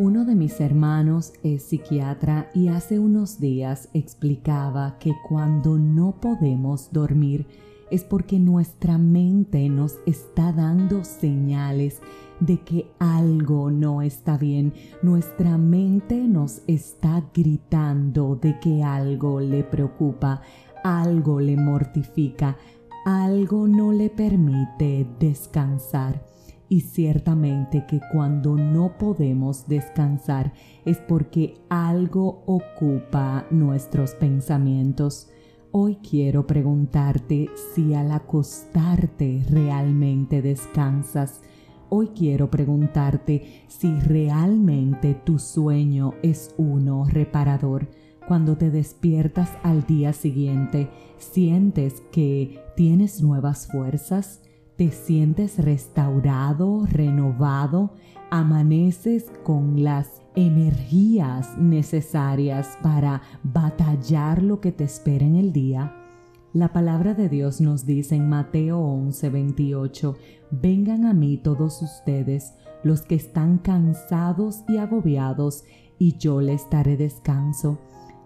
Uno de mis hermanos es psiquiatra y hace unos días explicaba que cuando no podemos dormir es porque nuestra mente nos está dando señales de que algo no está bien. Nuestra mente nos está gritando de que algo le preocupa, algo le mortifica, algo no le permite descansar. Y ciertamente que cuando no podemos descansar es porque algo ocupa nuestros pensamientos. Hoy quiero preguntarte si al acostarte realmente descansas. Hoy quiero preguntarte si realmente tu sueño es uno reparador. Cuando te despiertas al día siguiente, sientes que tienes nuevas fuerzas, te sientes restaurado, renovado, amaneces con las energías necesarias para batallar lo que te espera en el día. La palabra de Dios nos dice en Mateo 11:28, vengan a mí todos ustedes, los que están cansados y agobiados, y yo les daré descanso.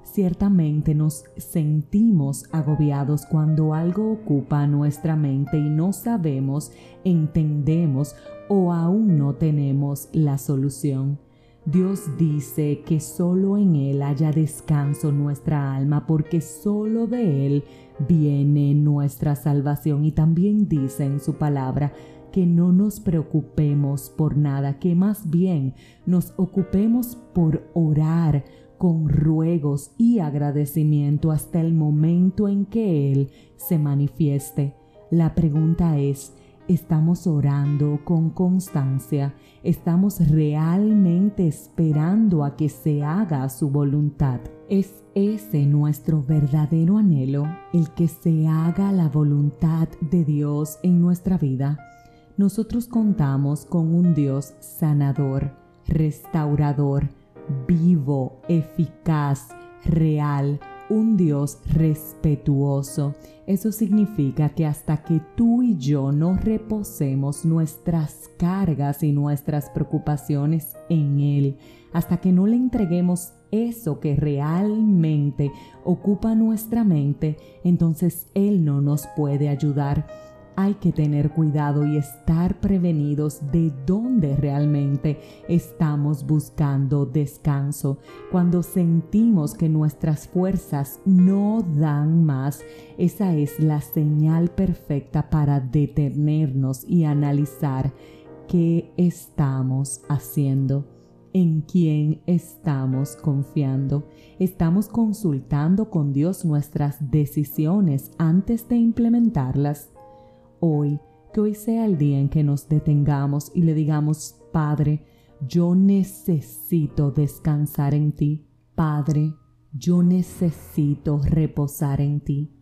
Ciertamente nos sentimos agobiados cuando algo ocupa nuestra mente y no sabemos, entendemos o aún no tenemos la solución. Dios dice que solo en Él haya descanso nuestra alma, porque solo de Él viene nuestra salvación. Y también dice en su palabra que no nos preocupemos por nada, que más bien nos ocupemos por orar con ruegos y agradecimiento hasta el momento en que Él se manifieste. La pregunta es, ¿estamos orando con constancia? ¿Estamos realmente esperando a que se haga su voluntad? ¿Es ese nuestro verdadero anhelo, el que se haga la voluntad de Dios en nuestra vida? Nosotros contamos con un Dios sanador, restaurador, vivo, eficaz, real, un Dios respetuoso. Eso significa que hasta que tú y yo no reposemos nuestras cargas y nuestras preocupaciones en Él, hasta que no le entreguemos eso que realmente ocupa nuestra mente, entonces Él no nos puede ayudar hay que tener cuidado y estar prevenidos de dónde realmente estamos buscando descanso. Cuando sentimos que nuestras fuerzas no dan más, esa es la señal perfecta para detenernos y analizar qué estamos haciendo. ¿En quién estamos confiando? ¿Estamos consultando con Dios nuestras decisiones antes de implementarlas? Hoy, que hoy sea el día en que nos detengamos y le digamos, Padre, yo necesito descansar en ti. Padre, yo necesito reposar en ti.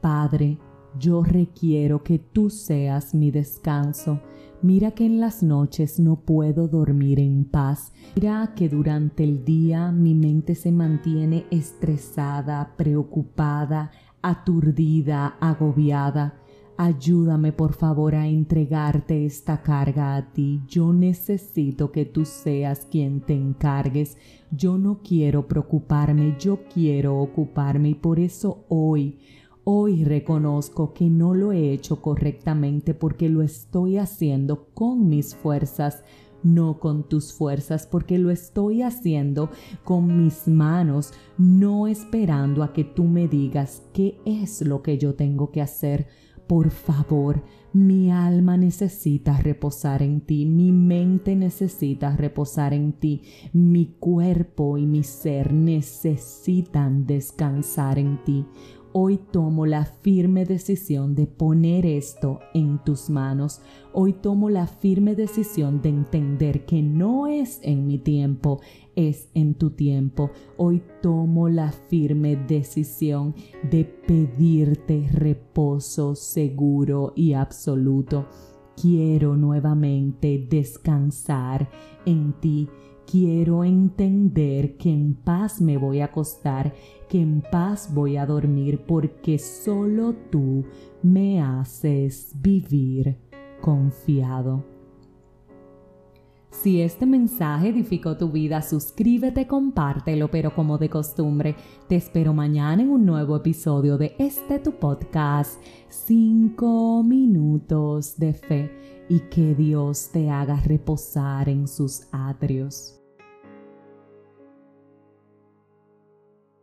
Padre, yo requiero que tú seas mi descanso. Mira que en las noches no puedo dormir en paz. Mira que durante el día mi mente se mantiene estresada, preocupada, aturdida, agobiada. Ayúdame por favor a entregarte esta carga a ti. Yo necesito que tú seas quien te encargues. Yo no quiero preocuparme, yo quiero ocuparme y por eso hoy, hoy reconozco que no lo he hecho correctamente porque lo estoy haciendo con mis fuerzas no con tus fuerzas, porque lo estoy haciendo con mis manos, no esperando a que tú me digas qué es lo que yo tengo que hacer por favor, mi alma necesita reposar en ti, mi mente necesita reposar en ti, mi cuerpo y mi ser necesitan descansar en ti. Hoy tomo la firme decisión de poner esto en tus manos. Hoy tomo la firme decisión de entender que no es en mi tiempo, es en tu tiempo. Hoy tomo la firme decisión de pedirte reposo seguro y absoluto. Quiero nuevamente descansar en ti quiero entender que en paz me voy a acostar, que en paz voy a dormir, porque solo tú me haces vivir confiado. Si este mensaje edificó tu vida, suscríbete, compártelo, pero como de costumbre, te espero mañana en un nuevo episodio de este tu podcast, 5 minutos de fe, y que Dios te haga reposar en sus atrios.